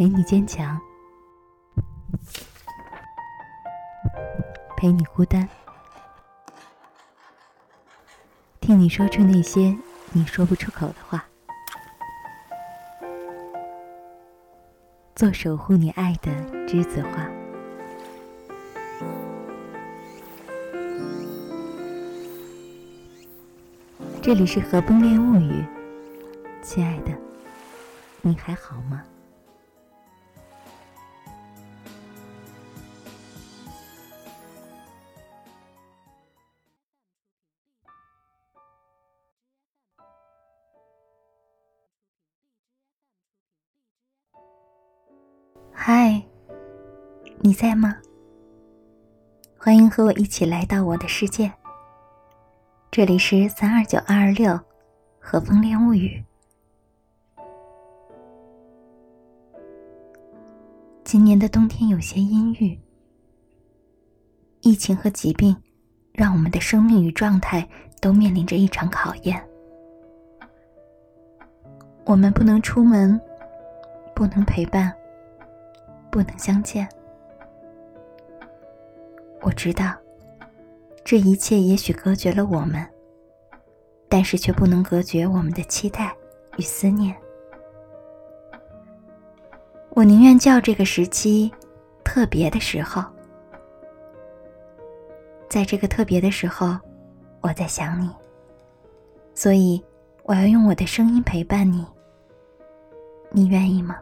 陪你坚强，陪你孤单，听你说出那些你说不出口的话，做守护你爱的栀子花。这里是《和风恋物语》，亲爱的，你还好吗？嗨，你在吗？欢迎和我一起来到我的世界。这里是三二九二二六，和风恋物语。今年的冬天有些阴郁，疫情和疾病让我们的生命与状态都面临着一场考验。我们不能出门，不能陪伴，不能相见。我知道。这一切也许隔绝了我们，但是却不能隔绝我们的期待与思念。我宁愿叫这个时期特别的时候，在这个特别的时候，我在想你，所以我要用我的声音陪伴你。你愿意吗？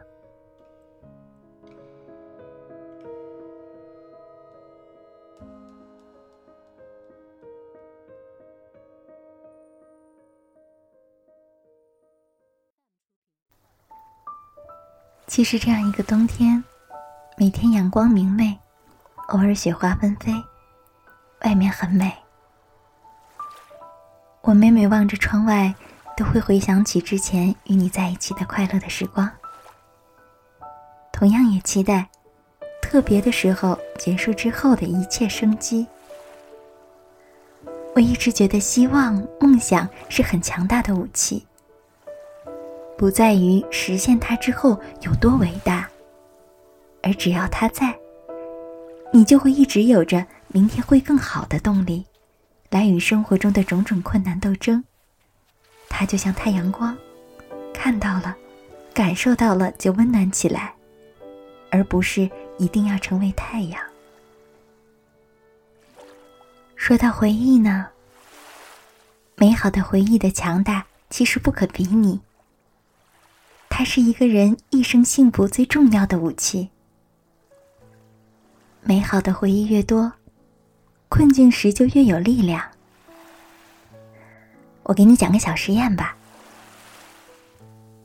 其实这样一个冬天，每天阳光明媚，偶尔雪花纷飞，外面很美。我每每望着窗外，都会回想起之前与你在一起的快乐的时光。同样也期待特别的时候结束之后的一切生机。我一直觉得希望、梦想是很强大的武器。不在于实现它之后有多伟大，而只要它在，你就会一直有着明天会更好的动力，来与生活中的种种困难斗争。它就像太阳光，看到了，感受到了就温暖起来，而不是一定要成为太阳。说到回忆呢，美好的回忆的强大其实不可比拟。它是一个人一生幸福最重要的武器。美好的回忆越多，困境时就越有力量。我给你讲个小实验吧。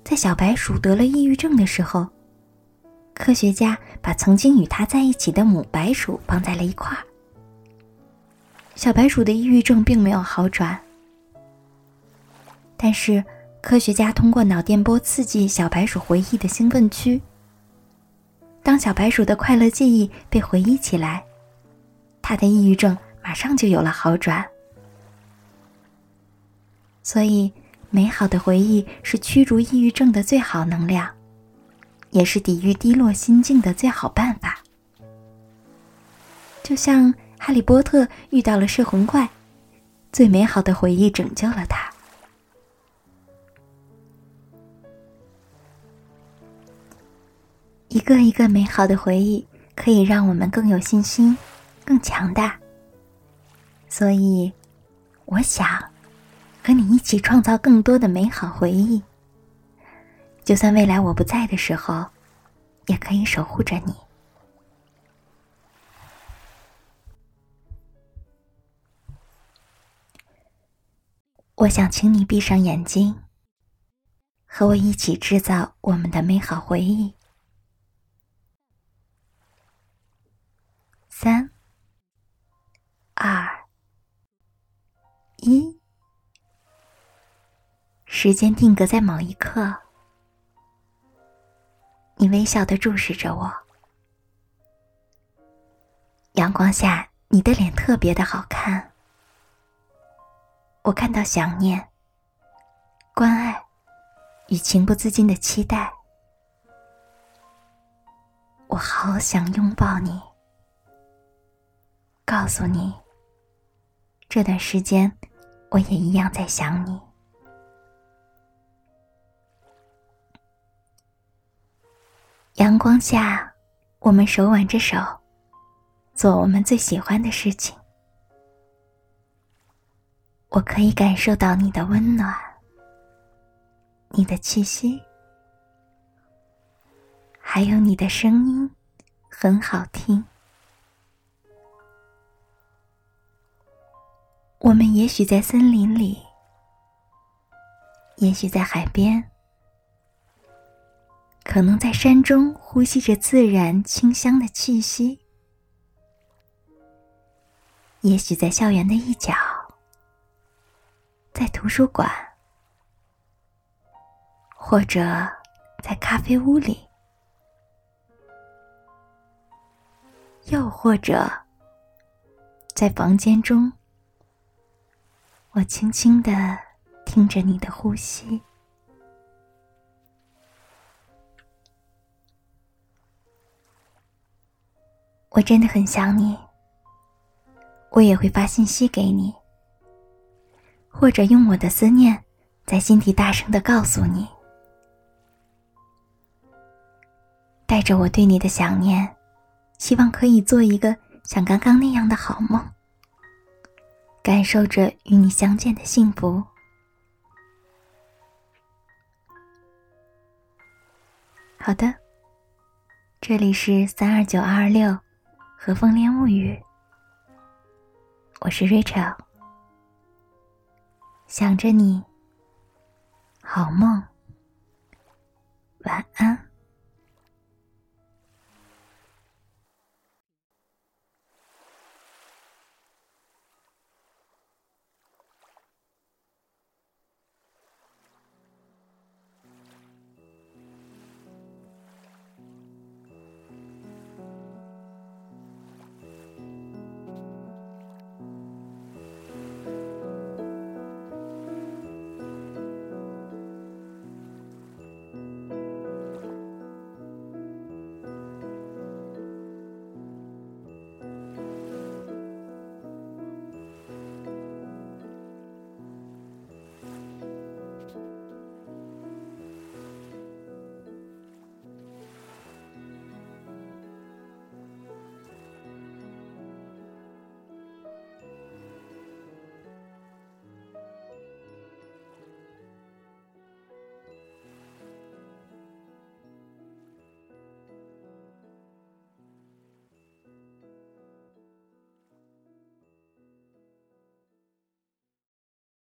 在小白鼠得了抑郁症的时候，科学家把曾经与它在一起的母白鼠放在了一块儿。小白鼠的抑郁症并没有好转，但是。科学家通过脑电波刺激小白鼠回忆的兴奋区。当小白鼠的快乐记忆被回忆起来，它的抑郁症马上就有了好转。所以，美好的回忆是驱逐抑郁症的最好能量，也是抵御低落心境的最好办法。就像哈利波特遇到了摄魂怪，最美好的回忆拯救了他。个一个美好的回忆，可以让我们更有信心，更强大。所以，我想和你一起创造更多的美好回忆。就算未来我不在的时候，也可以守护着你。我想请你闭上眼睛，和我一起制造我们的美好回忆。三、二、一，时间定格在某一刻，你微笑的注视着我。阳光下，你的脸特别的好看。我看到想念、关爱与情不自禁的期待。我好想拥抱你，告诉你，这段时间我也一样在想你。阳光下，我们手挽着手，做我们最喜欢的事情。我可以感受到你的温暖，你的气息，还有你的声音，很好听。我们也许在森林里，也许在海边。可能在山中呼吸着自然清香的气息，也许在校园的一角，在图书馆，或者在咖啡屋里，又或者在房间中，我轻轻的听着你的呼吸。我真的很想你，我也会发信息给你，或者用我的思念在心底大声的告诉你，带着我对你的想念，希望可以做一个像刚刚那样的好梦，感受着与你相见的幸福。好的，这里是三二九二二六。和风恋物语，我是 Rachel，想着你，好梦，晚安。